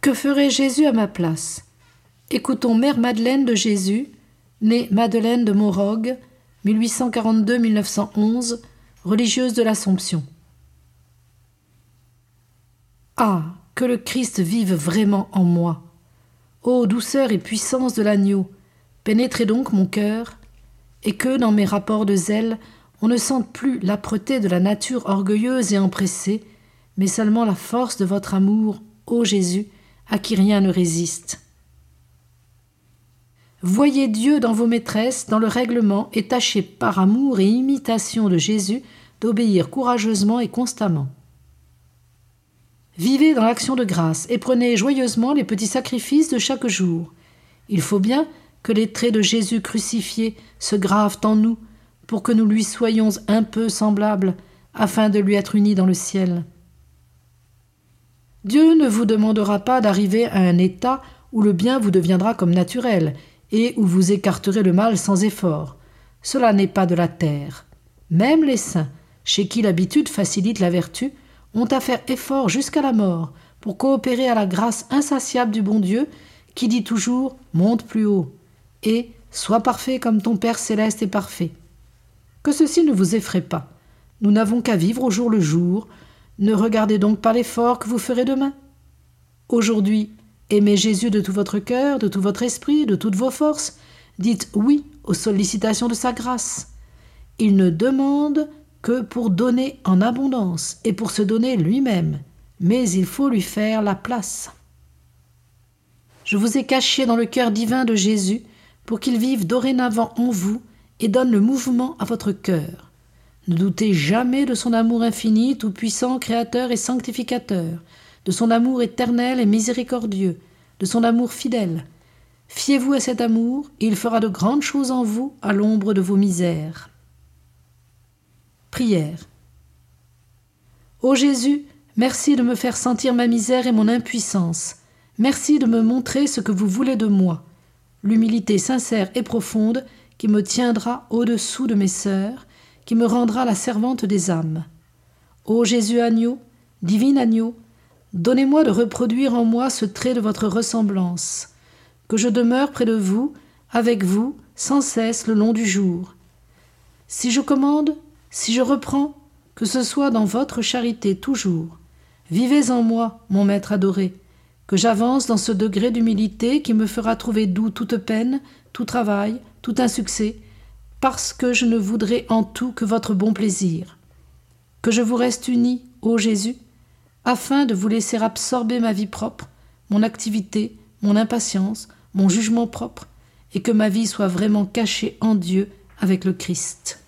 Que ferait Jésus à ma place? Écoutons Mère Madeleine de Jésus, née Madeleine de Morogue, 1842-1911, religieuse de l'Assomption. Ah, que le Christ vive vraiment en moi. Ô douceur et puissance de l'agneau, pénétrez donc mon cœur, et que, dans mes rapports de zèle, on ne sente plus l'âpreté de la nature orgueilleuse et empressée, mais seulement la force de votre amour, ô Jésus, à qui rien ne résiste. Voyez Dieu dans vos maîtresses, dans le règlement, et tâchez par amour et imitation de Jésus d'obéir courageusement et constamment. Vivez dans l'action de grâce et prenez joyeusement les petits sacrifices de chaque jour. Il faut bien que les traits de Jésus crucifié se gravent en nous pour que nous lui soyons un peu semblables afin de lui être unis dans le ciel. Dieu ne vous demandera pas d'arriver à un état où le bien vous deviendra comme naturel et où vous écarterez le mal sans effort. Cela n'est pas de la terre. Même les saints, chez qui l'habitude facilite la vertu, ont à faire effort jusqu'à la mort pour coopérer à la grâce insatiable du bon Dieu qui dit toujours Monte plus haut et Sois parfait comme ton Père céleste est parfait. Que ceci ne vous effraie pas. Nous n'avons qu'à vivre au jour le jour. Ne regardez donc pas l'effort que vous ferez demain. Aujourd'hui, aimez Jésus de tout votre cœur, de tout votre esprit, de toutes vos forces. Dites oui aux sollicitations de sa grâce. Il ne demande que pour donner en abondance et pour se donner lui-même, mais il faut lui faire la place. Je vous ai caché dans le cœur divin de Jésus pour qu'il vive dorénavant en vous et donne le mouvement à votre cœur. Ne doutez jamais de son amour infini, tout-puissant, créateur et sanctificateur, de son amour éternel et miséricordieux, de son amour fidèle. Fiez-vous à cet amour, et il fera de grandes choses en vous à l'ombre de vos misères. Prière. Ô Jésus, merci de me faire sentir ma misère et mon impuissance. Merci de me montrer ce que vous voulez de moi. L'humilité sincère et profonde qui me tiendra au-dessous de mes sœurs, qui me rendra la servante des âmes. Ô Jésus agneau, divin agneau, donnez-moi de reproduire en moi ce trait de votre ressemblance, que je demeure près de vous, avec vous, sans cesse le long du jour. Si je commande, si je reprends, que ce soit dans votre charité toujours. Vivez en moi, mon Maître adoré, que j'avance dans ce degré d'humilité qui me fera trouver doux toute peine, tout travail, tout insuccès, parce que je ne voudrais en tout que votre bon plaisir. Que je vous reste uni, ô Jésus, afin de vous laisser absorber ma vie propre, mon activité, mon impatience, mon jugement propre, et que ma vie soit vraiment cachée en Dieu avec le Christ.